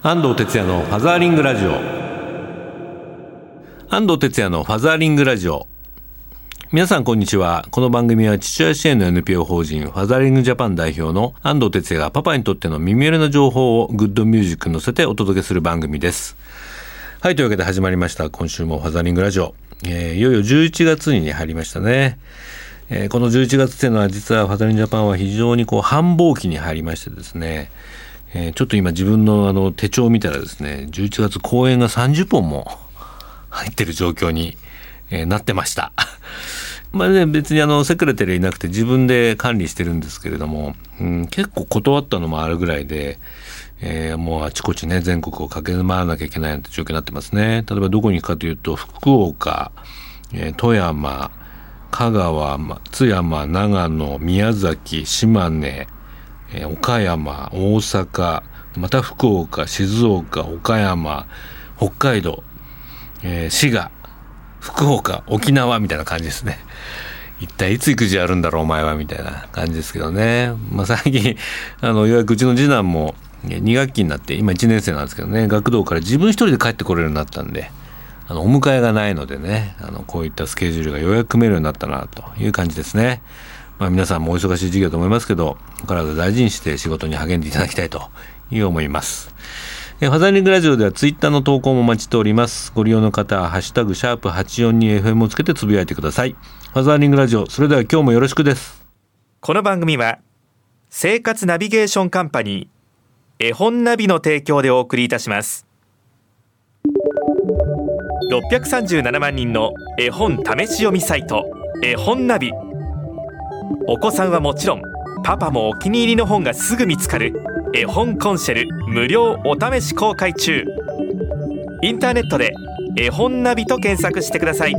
安藤哲也のファザーリングラジオ。安藤哲也のファザーリングラジオ。皆さんこんにちは。この番組は父親支援の NPO 法人ファザーリングジャパン代表の安藤哲也がパパにとっての耳寄りな情報をグッドミュージックに乗せてお届けする番組です。はいというわけで始まりました。今週もファザーリングラジオ、えー、いよいよ11月に入りましたね。えー、この11月っていうのは実はファザリンジャパンは非常にこう繁忙期に入りましてですね、えー、ちょっと今自分のあの手帳を見たらですね11月公演が30本も入ってる状況に、えー、なってました。まあね、別にあのセクレタリーいなくて自分で管理してるんですけれども、うん、結構断ったのもあるぐらいで、えー、もうあちこちね全国を駆け回らなきゃいけないなんて状況になってますね。例えばどこに行くかというと福岡、えー、富山香川松山長野宮崎島根えー、岡山、大阪、また福岡、静岡、岡山、北海道、えー、滋賀、福岡、沖縄みたいな感じですね。一体いつ育児あるんだろうお前はみたいな感じですけどね。まあ最近、あの、ようやくうちの次男も2学期になって、今1年生なんですけどね、学童から自分一人で帰ってこれるようになったんで、あの、お迎えがないのでね、あの、こういったスケジュールがようやく組めるようになったなという感じですね。まあ、皆さんもお忙しい授業と思いますけど、お体大事にして仕事に励んでいただきたいという思います。ファザーリングラジオではツイッターの投稿もお待ちしております。ご利用の方は、ハッシュタグ、シャープ 842FM をつけてつぶやいてください。ファザーリングラジオ、それでは今日もよろしくです。この番組は、生活ナビゲーションカンパニー、絵本ナビの提供でお送りいたします。637万人の絵本試し読みサイト、絵本ナビ。お子さんはもちろんパパもお気に入りの本がすぐ見つかる絵本コンシェル無料お試し公開中。インターネットで絵本ナビと検索してください。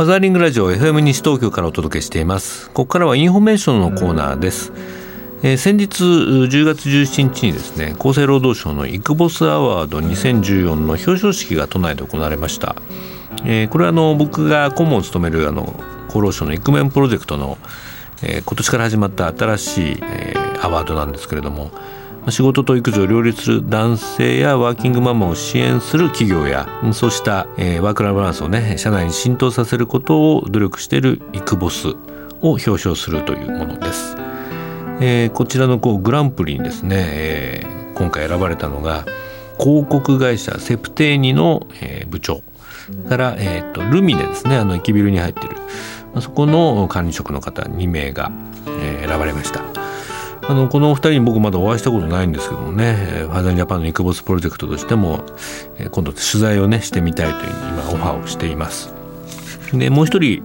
ファザーリングラジオ FM 西東京からお届けしています。ここからはインフォメーションのコーナーです。えー、先日10月17日にですね厚生労働省のイクボスアワード2014の表彰式が都内で行われました。えー、これはあの僕が顧問を務めるあの厚労省のイクメンプロジェクトの、えー、今年から始まった新しい、えー、アワードなんですけれども仕事と育児を両立する男性やワーキングママを支援する企業やそうした、えー、ワークライフバランスをね社内に浸透させることを努力しているイクボスを表彰するというものです。えー、こちらのこうグランプリにですね、えー、今回選ばれたのが広告会社セプテーニの、えー、部長から、えーと、ルミネですね。あの駅ビルに入ってる。そこの管理職の方2名が、えー、選ばれました。あのこのお二人に僕まだお会いしたことないんですけどもね。ファザージャパンのイクボスプロジェクトとしても、えー、今度取材をねしてみたいといううに今オファーをしています。でもう一人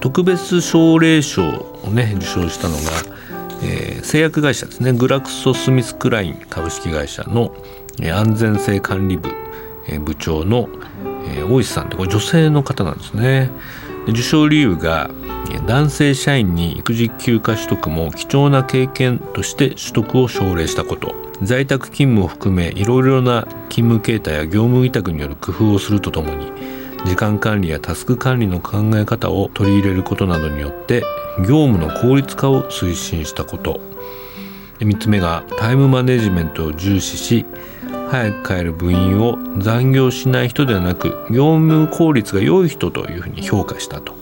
特別奨励賞をね受賞したのが、えー、製薬会社ですね。グラクソ・スミスクライン株式会社の、安全性管理部、部長の、えー、大石さんってこれ女性の方なんですね。受賞理由が男性社員に育児休暇取得も貴重な経験として取得を奨励したこと。在宅勤務を含めいろいろな勤務形態や業務委託による工夫をするとともに時間管理やタスク管理の考え方を取り入れることなどによって業務の効率化を推進したこと。3つ目がタイムマネジメントを重視し早く帰る部員を残業しない人ではなく業務効率が良い人というふうに評価したと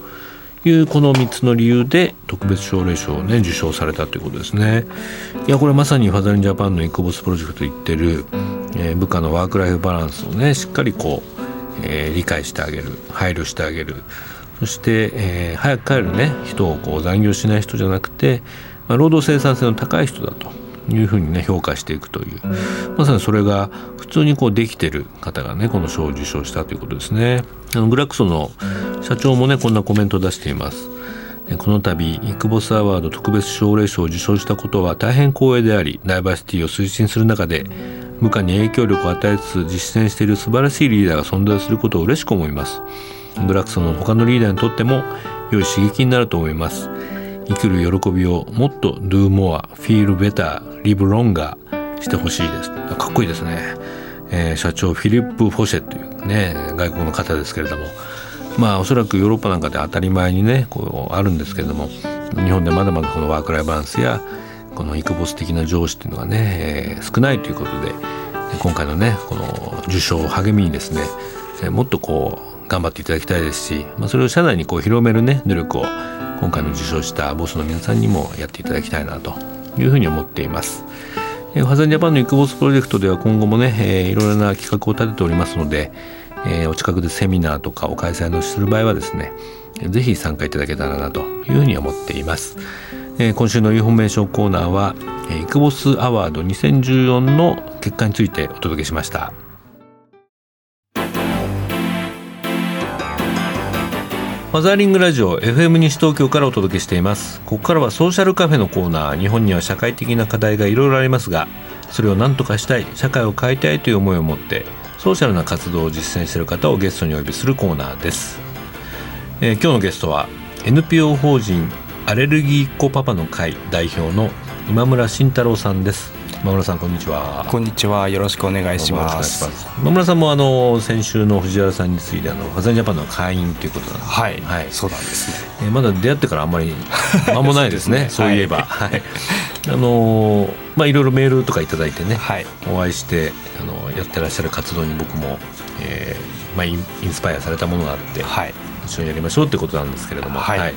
いうこの3つの理由で特別奨励賞をね受賞されたということですね。いやこれまさにファザリンジャパンのイクボスプロジェクト言ってる、えー、部下のワークライフバランスをねしっかりこう、えー、理解してあげる配慮してあげる。そして、えー、早く帰るね人をこう残業しない人じゃなくて、まあ、労働生産性の高い人だと。いうふうにね評価していくという。まさにそれが普通にこうできてる方がねこの賞を受賞したということですね。あのグラクソの社長もねこんなコメントを出しています。この度イクボスアワード特別奨励賞を受賞したことは大変光栄でありダイバーシティを推進する中で部下に影響力を与えつつ実践している素晴らしいリーダーが存在することを嬉しく思います。グラクソの他のリーダーにとっても良い刺激になると思います。生きる喜びをもっと do more, feel better, live longer してほしいです。かっこいいですね、えー、社長フィリップ・フォシェというね外国の方ですけれども。まあおそらくヨーロッパなんかで当たり前にねこうあるんですけれども。日本でまだまだこのワークライバランスやこのイクボス的な上司っていうのがね、えー、少ないということで今回のねこの受賞を励みにですね、えー、もっとこう頑張っていただきたいですし、まあ、それを社内にこう広めるね努力を今回の受賞したボスの皆さんにもやっていただきたいなというふうに思っています。えファザンジャパンのイクボスプロジェクトでは今後もね、えー、いろいろな企画を立てておりますので、えー、お近くでセミナーとかを開催のする場合はですねぜひ参加いただけたらなというふうに思っています、えー、今週のインフォメーションコーナーはイクボスアワード2014の結果についてお届けしましたファザーリングラジオ FM 西東京からお届けしています。ここからはソーシャルカフェのコーナー日本には社会的な課題がいろいろありますがそれを何とかしたい社会を変えたいという思いを持ってソーシャルな活動を実践している方をゲストにお呼びするコーナーです、えー、今日のゲストは NPO 法人アレルギーっ子パパの会代表の今村慎太郎さんです。今村さんこんにちは。こんにちは。よろしくお願いします。今村さんもあの先週の藤原さんについてあのファザンジャパンの会員ということなんですはい、はい、そうなんですね、えー、まだ出会ってからあんまり間もないですね。ね、そういえば、はい、はい、あのまあいろいろメールとか頂いてね、はい、お会いしてあのやってらっしゃる活動に僕も、えーまあ、インインスパイアされたものがあって、はい、一緒にやりましょうってことなんですけれども、はい。はい、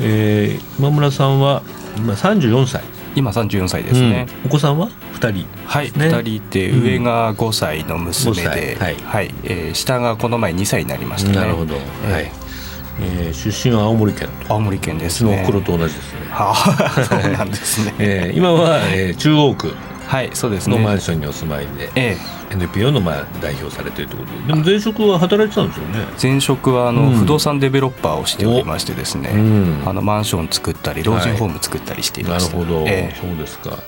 えー、今村さんは今34歳今34歳ですね、うん、お子さんは？2人。はい、ね、2人いて上が5歳の娘で、うん、はい、はい、えー、下がこの前2歳になりましたね。なるほど、えー、はい。えー、出身は青森県。青森県ですね。の黒と同じですね。はあ そうなんですね、えー、今は、えー、中央区はいそうですね。のマンションにお住まいで、ええ、NPO のまあ代表されているということででも前職は働いてたんですよね。前職はあの、不動産デベロッパーをしておりましてですね、うん、あのマンション作ったり老人ホーム作ったりしています、はい、なるほど、ええ、そうですか、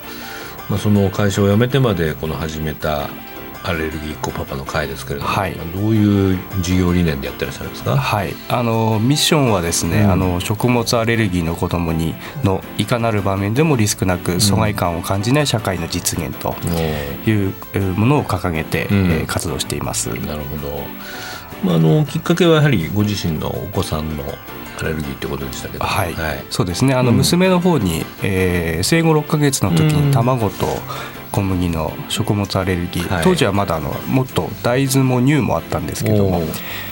まあ、その会社を辞めてまでこの始めたアレルギー子パパの会ですけれども、はい、どういう事業理念でやってらっしゃるんですか、はい、あのミッションはですね、うん、あの食物アレルギーの子どもにのいかなる場面でもリスクなく疎外感を感じない社会の実現というものを掲げて、うん、活動しています。なるほど。まあ、あのきっかけはやはりご自身のお子さんのアレルギーってことでしたけど、はい、はい、そうですね。あの娘の方に、うん、えー、生後6か月の時に卵と小麦の食物アレルギー、はい、当時はまだあのもっと大豆も乳もあったんですけども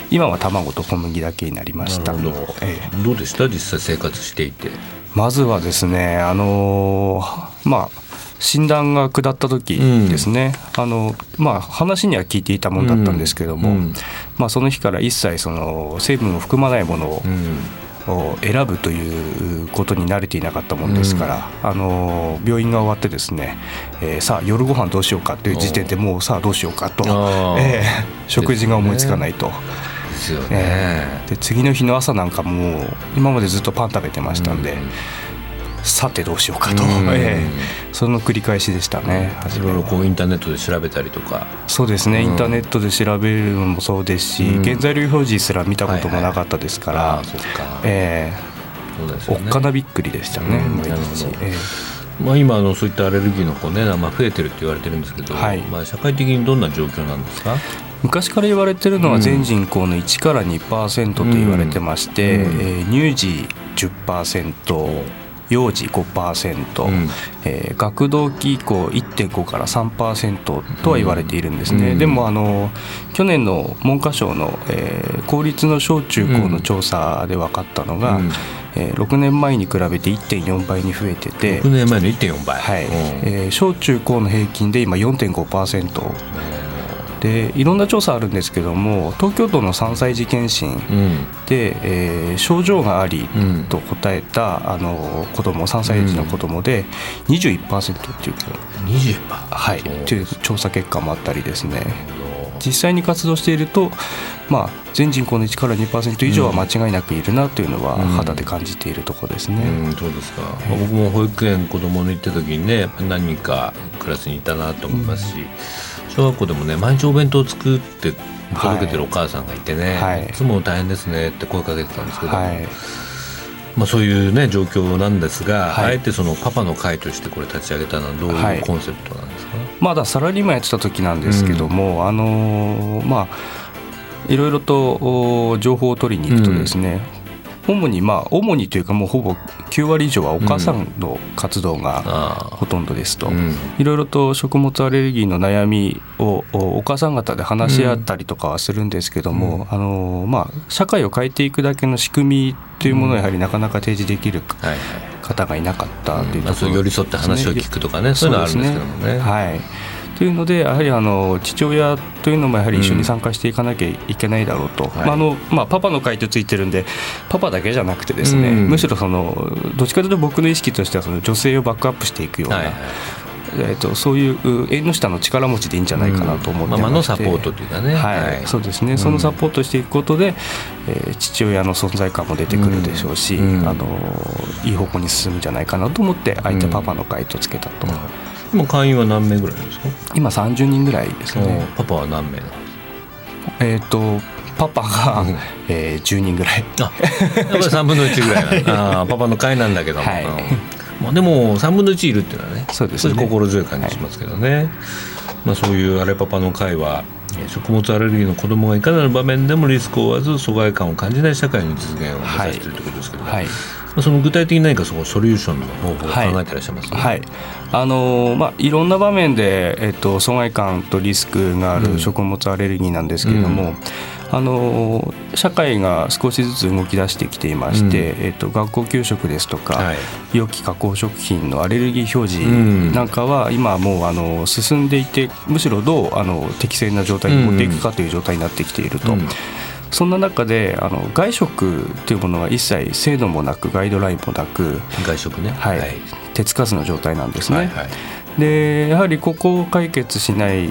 今は卵と小麦だけになりました。ど,、ええ、どうでした？実際生活していて。まずはですねあのー、まあ診断が下った時ですね、うん、あのまあ、話には聞いていたものだったんですけども、うん、まあ、その日から一切その成分を含まないものを、を選ぶということに慣れていなかったもんですから、うん、あの病院が終わってですね、えー、さあ夜ご飯どうしようかという時点でもうさあどうしようかと、えー、食事が思いつかないと。ですよね、えー、で次の日の朝なんかも今までずっとパン食べてましたんで、うんさてどうしようかと、えー、その繰り返しでしたね。いろい。ろこうインターネットで調べたりとかそうですね、うん、インターネットで調べるのもそうですし、うん、原材料表示すら見たこともなかったですから、はいはい、そえおっかなびっくりでしたね、うん、毎日。えーまあ、今あのそういったアレルギーの子ね、まあ、増えてるって言われてるんですけど、はい、まあ、社会的にどんな状況なんですか？昔から言われてるのは全人口の1から2%と言われてまして、うん、えー、乳児10%幼児5%、うん。えー、学童期以降1.5から3%とは言われているんですね、うん、でもあの去年の文科省の、えー、公立の小中高の調査で分かったのが、うん、えー、6年前に比べて1.4倍に増えてて。6年前の1.4倍、はい。えー、小中高の平均で今4.5%。でいろんな調査あるんですけども東京都の3歳児検診で、うん、えー、症状がありと答えた、あの子供3歳児の子供で21%っていう、20%はい。っていう調査結果もあったりですね実際に活動していると、まあ、全人口の1から2%以上は間違いなくいるなというのは肌で感じているところですね、うんうん、そうですか、えー、僕も保育園子供の行った時にね何人かクラスにいたなと思いますし、うん。小学校でもね毎日お弁当を作って届けてるお母さんがいてね、はい、いつも大変ですねって声かけてたんですけど、はい、まあ、そういうね状況なんですが、はい、あえてそのパパの会としてこれ立ち上げたのはどういうコンセプトなんですか、まだサラリーマンやってた時なんですけども、うん、あのまあいろいろと情報を取りに行くとですね、うん。主にまあ主にというかもうほぼ9割以上はお母さんの活動がほとんどですと、いろいろと食物アレルギーの悩みをお母さん方で話し合ったりとかはするんですけども、あのまあ、社会を変えていくだけの仕組みというものをやはりなかなか提示できる方がいなかったというところ、ね、寄り添って話を聞くとかね。そういうのはあるんですけどもね。はい。というのでやはりあの父親というのもやはり一緒に参加していかなきゃいけないだろうと、うん、まああのまあ、パパの会ってついてるんでパパだけじゃなくてですね、うん、むしろそのどっちかというと僕の意識としてはその女性をバックアップしていくような。はいはいえーと、そういう縁の下の力持ちでいいんじゃないかなと思ってまうん、のサポートというかね、はい、はい、そうですね、そのサポートしていくことで、えー、父親の存在感も出てくるでしょうし、うん、あのいい方向に進むんじゃないかなと思って相手パパの会とつけたと。今会員は何名ぐらいですか？今30人ぐらいですね。パパは何名えっ、ー、とパパが、うん、えー、10人ぐらい。あやっぱり3分の1ぐらい あパパの会なんだけども、はい、まあ、でも3分の1いるっていうのはねそうですね。心強い感じしますけどね、はい、まあ、そういうあれパパの会は食物アレルギーの子どもがいかなる場面でもリスクを負わず疎外感を感じない社会の実現を目指しているということですけど、はい。はい。その具体的に何かそのソリューションの方法を考えていらっしゃいます、ね、はい、はい、あのまあ、いろんな場面で、えっと、疎外感とリスクがある食物アレルギーなんですけれども、うん。あの社会が少しずつ動き出してきていまして、うん、えっと、学校給食ですとか、はい、容器加工食品のアレルギー表示なんかは今もうあの進んでいてむしろどうあの適正な状態に持っていくかという状態になってきていると。うん。そんな中であの外食というものは一切制度もなくガイドラインもなく外食ね、はい、はい、手つかずの状態なんですね。はいはい、でやはりここを解決しない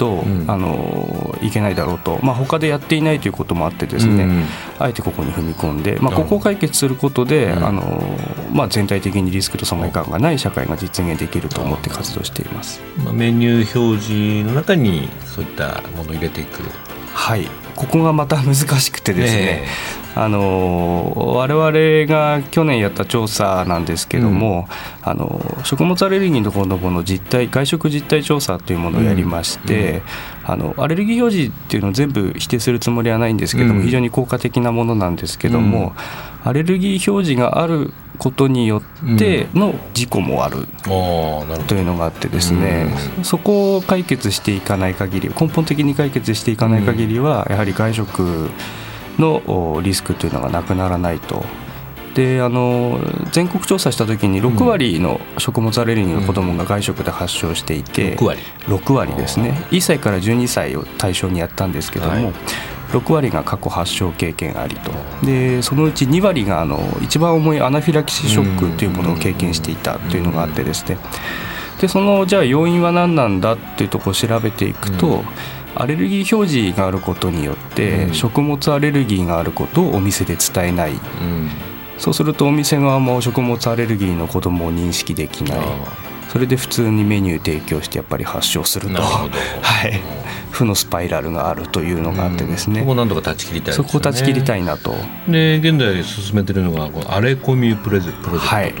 と、うん、あのいけないだろうと、まあ他でやっていないということもあってですね、うん、あえてここに踏み込んで、まあ、ここを解決することで、うん、あのまあ、全体的にリスクと損害感がない社会が実現できると思って活動しています、まあ、メニュー表示の中にそういったものを入れていくはい。ここがまた難しくてですね、ねあの我々が去年やった調査なんですけども、うん、あの食物アレルギーの子どもの実態外食実態調査というものをやりまして、うん。うん、あのアレルギー表示っていうのを全部否定するつもりはないんですけども、非常に効果的なものなんですけども、アレルギー表示があることによっての事故もあるというのがあってですね、そこを解決していかない限り根本的に解決していかない限りはやはり外食のリスクというのがなくならないと。であの全国調査した時に6割の食物アレルギーの子どもが外食で発症していて、6割 ,6 割ですね。1歳から12歳を対象にやったんですけども、はい。6割が過去発症経験ありと。でそのうち2割があの一番重いアナフィラキシーショックというものを経験していたというのがあってですね。でそのじゃあ要因は何なんだっていうところを調べていくと、アレルギー表示があることによって、食物アレルギーがあることをお店で伝えない、そうするとお店側も食物アレルギーの子どもを認識できない。それで普通にメニュー提供してやっぱり発症すると、はい、負のスパイラルがあるというのがあってですね、そこなんとか断ち切りたい、ね、そこを断ち切りたいなと。で現在進めているのがこのアレコミプロジェクト。と、はい、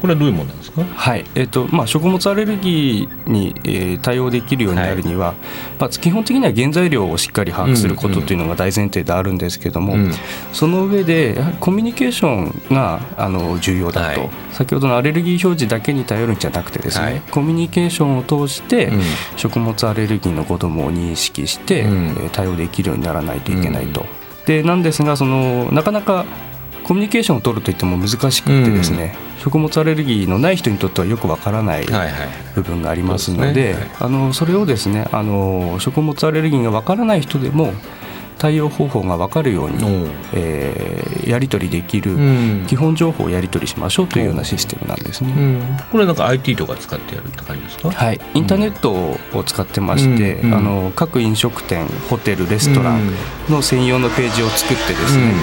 これはどういうものなんですか、はい。えーとまあ、食物アレルギーに、えー、対応できるようになるには、はい、まあ、基本的には原材料をしっかり把握することというのが大前提であるんですけども、うん。うん、その上でやはりコミュニケーションがあの重要だと、はい、先ほどのアレルギー表示だけに頼るんじゃなくてですね、はい、コミュニケーションを通して、食物アレルギーのことも認識して、うん、対応できるようにならないといけないと。でなんですがそのなかなかコミュニケーションを取るといっても難しくてですね、うん、食物アレルギーのない人にとってはよくわからない部分がありますので、あのそれをですねあの食物アレルギーがわからない人でも対応方法が分かるように、えー、やり取りできる基本情報をやり取りしましょうというようなシステムなんですね。うん、これなんか IT とか使ってやるって感じですか？はい。インターネットを使ってまして、うん、あの各飲食店ホテルレストランの専用のページを作ってですね、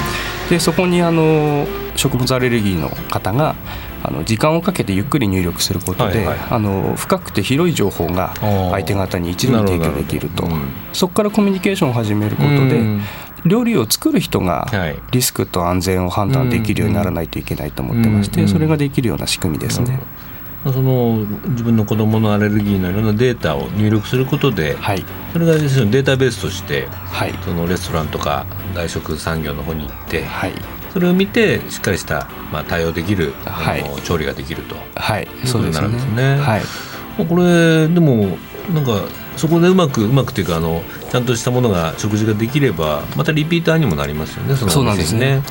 でそこにあの食物アレルギーの方があの時間をかけてゆっくり入力することで、はいはい、あの深くて広い情報が相手方に一度に提供できると、うん、そこからコミュニケーションを始めることで、うん、料理を作る人がリスクと安全を判断できるようにならないといけないと思ってまして、それができるような仕組みですね。その自分の子どものアレルギーのいろんなデータを入力することで、はい、それがデータベースとして、はい、そのレストランとか外食産業の方に行って、はい、それを見てしっかりした、まあ、対応できる、はい、調理ができると。はい。そうですね。はい、これでもなんかそこでうまくうまくというかあのちゃんとしたものが食事ができればまたリピーターにもなりますよねそそうなんですね。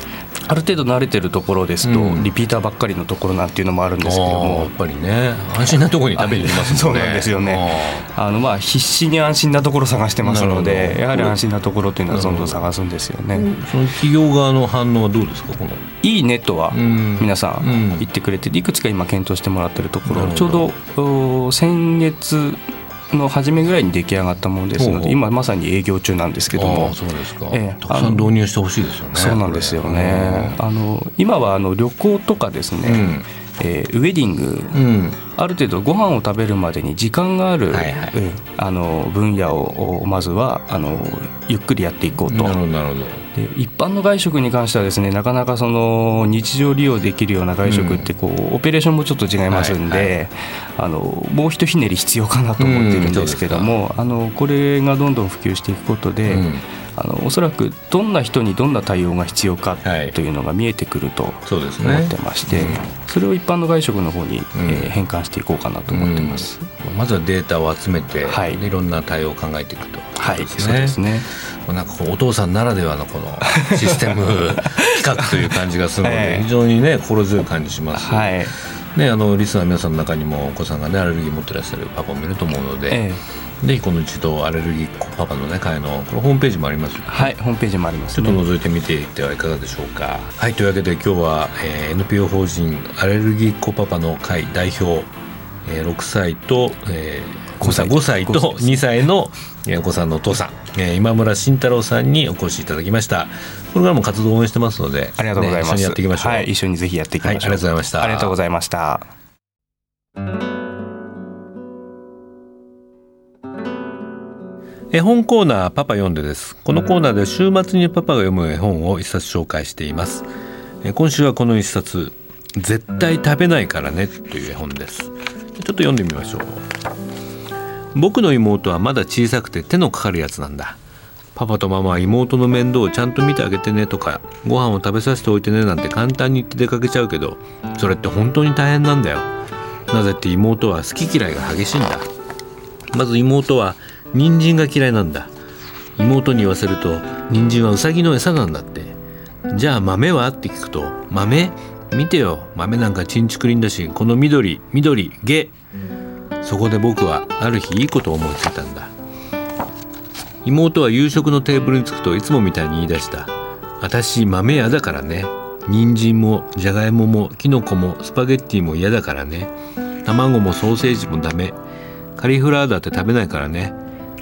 ある程度慣れてるところですと、うん、リピーターばっかりのところなんていうのもあるんですけども。やっぱりね。安心なところに食べに行きますね。そうなんですよね。あのまあ必死に安心なところ探してますのでやはり安心なところっていうのはどんどん探すんですよね、その企業側の反応はどうですかこの？いいねとは皆さん言ってくれていくつか今検討してもらってるところ。ちょうど先月の初めぐらいに出来上がったものですので今まさに営業中なんですけどもそうですか、えー、たくさん導入してほしいですよねそうなんですよね。あの今はあの旅行とかですね、うん。えー、ウェディング、うん、ある程度ご飯を食べるまでに時間がある、はいはい、あの分野をまずはあのゆっくりやっていこうと。なるほどなるほどで一般の外食に関してはですねなかなかその日常利用できるような外食ってこう、うん、オペレーションもちょっと違いますんで、はいはい、あのもうひとひねり必要かなと思ってるんですけども、うん、あのこれがどんどん普及していくことで、うんあのおそらくどんな人にどんな対応が必要かというのが見えてくると思ってまして、はいそねうん、それを一般の外食の方に、うん、えー、変換していこうかなと思ってます、うん、まずはデータを集めて、はい、いろんな対応を考えていくと、はい、そうですね。なんかお父さんならではのこのシステム 企画という感じがするので、非常にね心強い感じします。はい。ね、あのリスナーの皆さんの中にもお子さんがねアレルギー持ってらっしゃるパパもいると思うので、ええ、ぜひこの一度アレルギーパパのね会のこのホームページもあります、ね、はいホームページもあります、ね、ちょっと覗いてみていってはいかがでしょうか。はい。というわけで今日は、えー、NPO 法人アレルギー子パパの会代表、えー、6歳と、えー、5歳 ,5 歳と2歳。のお子さんのお父さん、えー、今村慎太郎さんにお越しいただきました。これからも活動を応援してますのでありがとうございます、ね、一緒にやっていきましょう、はい、一緒にぜひやっていきましょう、はい、ありがとうございました。ありがとうございました絵本コーナーパパ読んでです。このコーナーで週末にパパが読む絵本を一冊紹介しています。今週はこの一冊絶対食べないからねという絵本です。ちょっと読んでみましょう。僕の妹はまだ小さくて手のかかるやつなんだ。パパとママは妹の面倒をちゃんと見てあげてねとかご飯を食べさせておいてねなんて簡単に言って出かけちゃうけどそれって本当に大変なんだよ。なぜって妹は好き嫌いが激しいんだ。まず妹は人参が嫌いなんだ。妹に言わせると人参はウサギの餌なんだって。じゃあ豆は？って聞くと豆？見てよ。豆なんかちんちくりんだしこの緑緑ゲそこで僕はある日いいことを思いついたんだ。妹は夕食のテーブルに着くといつもみたいに言い出した。私豆屋だからね。人参もじゃがいももきのこもスパゲッティも嫌だからね。卵もソーセージもダメ。カリフラワーだって食べないからね。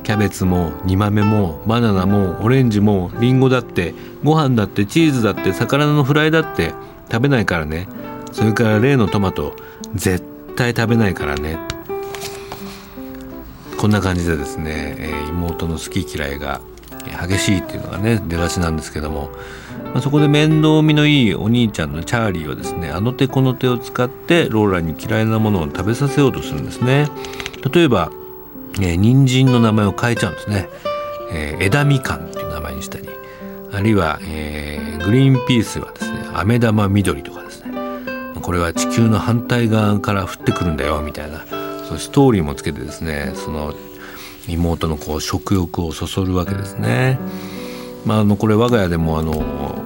キャベツも煮豆もバナナもオレンジもリンゴだってご飯だってチーズだって魚のフライだって食べないからね。それから例のトマト絶対食べないからね。こんな感じでですね、えー、妹の好き嫌いが激しいっていうのがね出だしなんですけども、まあ、そこで面倒見のいいお兄ちゃんのチャーリーはですねあの手この手を使ってローラに嫌いなものを食べさせようとするんですね。例えば、えー、人参の名前を変えちゃうんですね、えー、枝みかんっていう名前にしたりあるいは、えー、グリーンピースはですね飴玉緑とかですねこれは地球の反対側から降ってくるんだよみたいなそうストーリーもつけてですねその妹のこう食欲をそそるわけですね。まあ、あのこれ我が家でもあの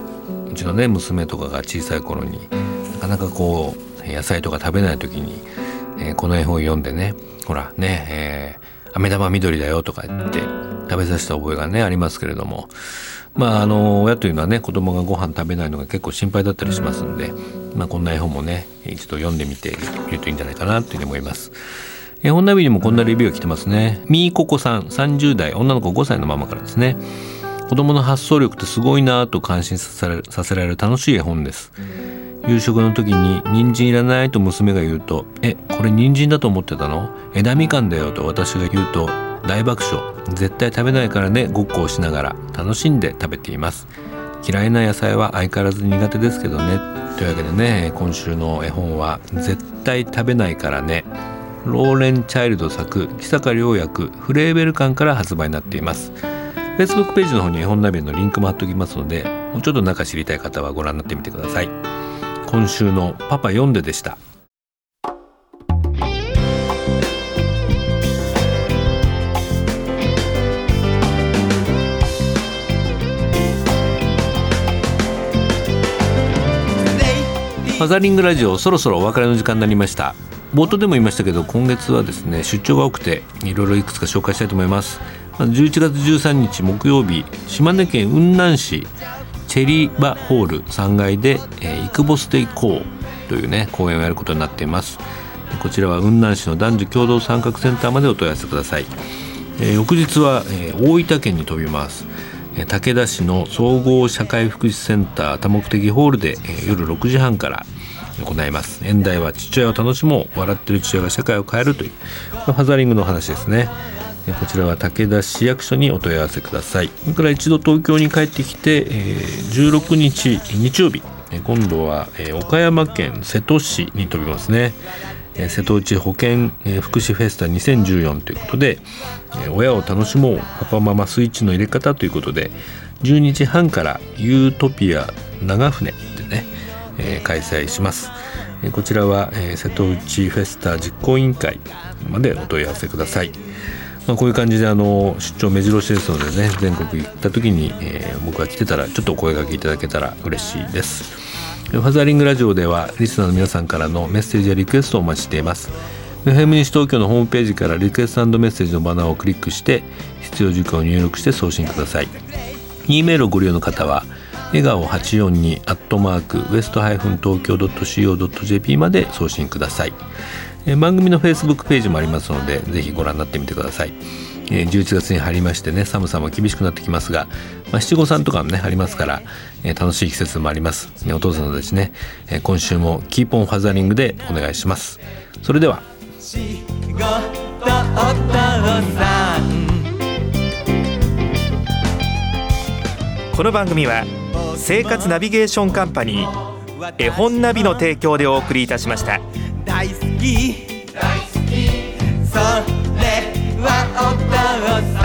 うちのね娘とかが小さい頃になかなかこう野菜とか食べない時に、え、この絵本を読んでねほらね、え、飴玉緑だよとか言って食べさせた覚えがねありますけれどもまああの親というのはね子供がご飯食べないのが結構心配だったりしますんで、まあ、こんな絵本もね一度読んでみてみるといいんじゃないかなというふうに思います。絵本ナビにもこんなレビューが来てますね。みーここさん、30代、女の子5歳のママからですね。子供の発想力ってすごいなぁと感心させられる楽しい絵本です。夕食の時に人参いらないと娘が言うと、え、これ人参だと思ってたの？枝みかんだよと私が言うと大爆笑。絶対食べないからね、ごっこをしながら楽しんで食べています。嫌いな野菜は相変わらず苦手ですけどね。というわけでね、今週の絵本は絶対食べないからね。ローレン・チャイルド作木坂良役フレーベル館から発売になっています Facebook ページの方に絵本ナビのリンクも貼っておきますのでもうちょっと中知りたい方はご覧になってみてください。今週のパパ読んででした。マザリングラジオそろそろお別れの時間になりました。冒頭でも言いましたけど今月はですね出張が多くていろいろいくつか紹介したいと思います。11月13日木曜日島根県雲南市チェリバホール3階で、えー、イクボステイコーというね公演をやることになっています。こちらは雲南市の男女共同参画センターまでお問い合わせください、えー、翌日は、えー、大分県に飛びます。武田市の総合社会福祉センター多目的ホールで夜6時半から行います。演題は父親を楽しもう。笑ってる父親が社会を変えるという。ハザリングの話ですね。こちらは武田市役所にお問い合わせください。それから一度東京に帰ってきて16日日曜日。今度は岡山県瀬戸市に飛びますね。瀬戸内保健福祉フェスタ2014ということで親を楽しもう。パパママスイッチの入れ方ということで12時半からユートピア長船でね、えー、開催します。えこちらは、えー、瀬戸内フェスタ実行委員会までお問い合わせください、まあ、こういう感じであの出張目白押しですのでね全国行った時に、えー、僕が来てたらちょっとお声がけいただけたら嬉しいです。ファザーリングラジオではリスナーの皆さんからのメッセージやリクエストをお待ちしています。FM 西東京のホームページからリクエストメッセージのバナーをクリックして必要事項を入力して送信ください。E メールをご利用の方は笑顔842アットマークウエストハイフン東京 .co.jp まで送信ください。番組の Facebook ページもありますのでぜひご覧になってみてください。11月に入りましてね寒さも厳しくなってきますが、まあ、七五三とかもねありますから、えー、楽しい季節もあります、ね、お父さんたちね、えー、今週もキーポンファザリングでお願いします。それでは。この番組は生活ナビゲーションカンパニー絵本ナビの提供でお送りいたしました。大好き。大好き。それはお父さん